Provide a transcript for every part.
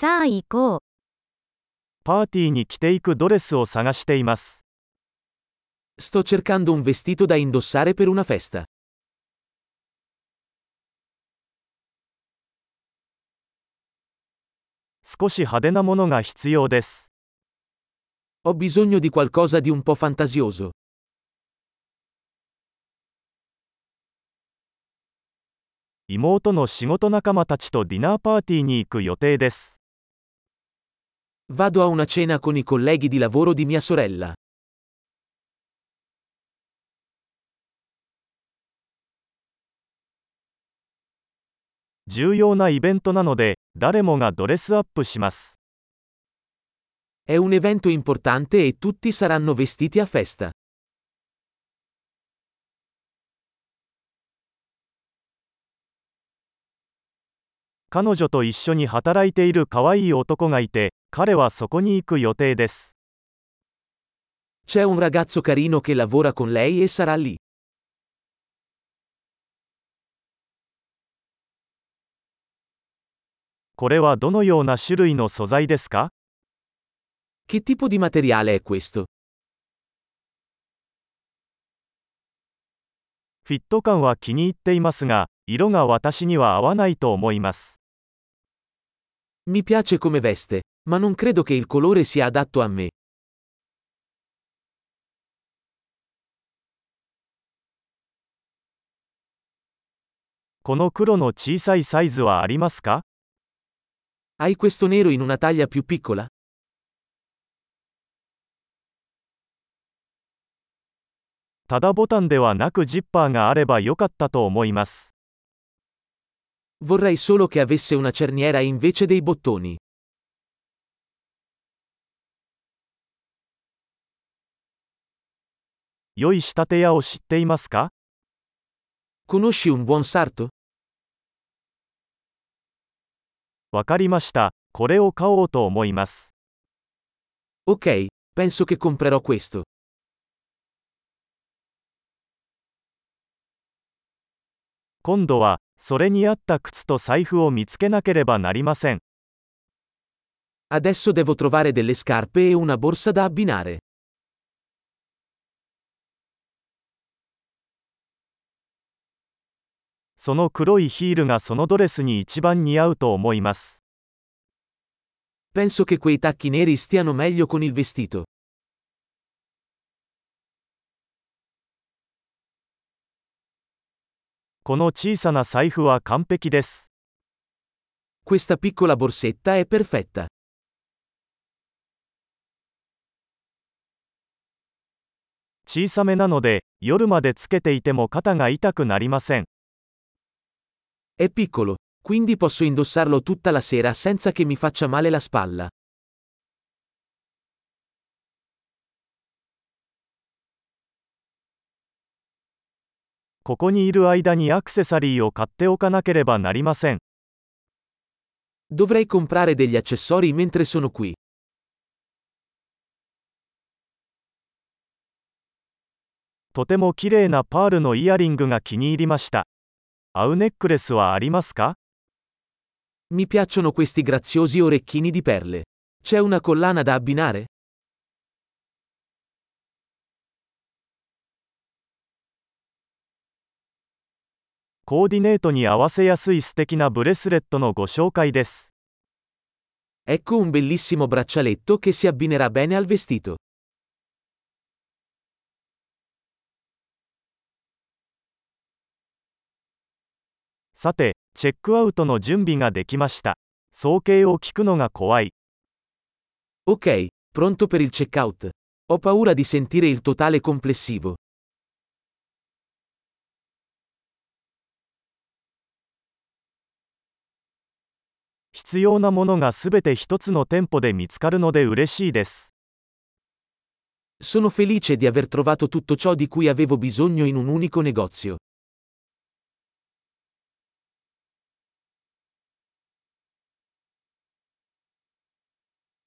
さあ行こう。パーティーに着ていくドレスを探しています。Sto cercando un vestito da indossare per una festa. 少し派手なものが必要です。Ho bisogno di qualcosa di un po' fantasioso. 妹の仕事仲間たちとディナーパーティーに行く予定です。Vado a una cena con i colleghi di lavoro di mia sorella. 重要なイベントなので、誰もがドレスアップします。È un evento importante e tutti saranno vestiti a festa. 彼女と一緒に働いている可愛い男がいて、彼はそこに行く予定です。C'è un ragazzo carino che lavora con lei e sarà lì. これはどのような種類の素材ですか？Che tipo di materiale è questo? フィット感は気に入っていますが、色が私には合わないと思います。Mi piace come veste, ma non credo che il colore sia adatto a me. この黒の小さいサイズはありますか Hai questo nero in una taglia più piccola? ただボタンではなくジッパーがあればよかったと思います。Vorrei solo che avesse una cerniera invece dei bottoni. 良い仕立て屋を知っていますか Conosci un buon sarto? わかりました。これを買おうと思います。 Ok, penso che comprerò questo. 今度は、 それに合った靴と財布を見つけなければなりません。Adesso devo trovare delle scarpe e una borsa da abbinare. その黒いヒールがそのドレスに一番似合うと思います。Penso che quei tacchi neri stiano meglio con il vestito. この小さな財布は完璧です。Questa piccola borsetta è perfetta. 小さめなので、夜までつけていても肩が痛くなりません。È piccolo, quindi posso indossarlo tutta la sera senza che mi faccia male la spalla. ここにいる間にアクセサリーを買っておかなければなりません。Dovrei comprare degli accessori mentre sono qui. とても綺麗なパールのイヤリングが気に入りました。合うネックレスはありますか Mi piacciono questi graziosi orecchini di perle. C'è una collana da abbinare? コーディネートに合わせやすい素敵なブレスレットのご紹介です。Ecco un bellissimo braccialetto che si abbinerà bene al vestito. さて、チェックアウトの準備ができました。総計を聞くのが怖い。Ok, pronto per il checkout. Ho paura di sentire il totale complessivo. 必要なものがすべて一つの店舗で見つかるので嬉しいです。Sono felice di aver trovato tutto ciò di cui avevo bisogno in un unico negozio.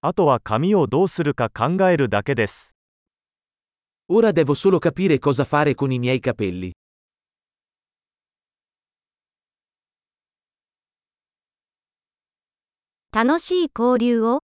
あとは紙をどうするか考えるだけです。Ora devo solo capire cosa fare con i miei capelli. 楽しい交流を。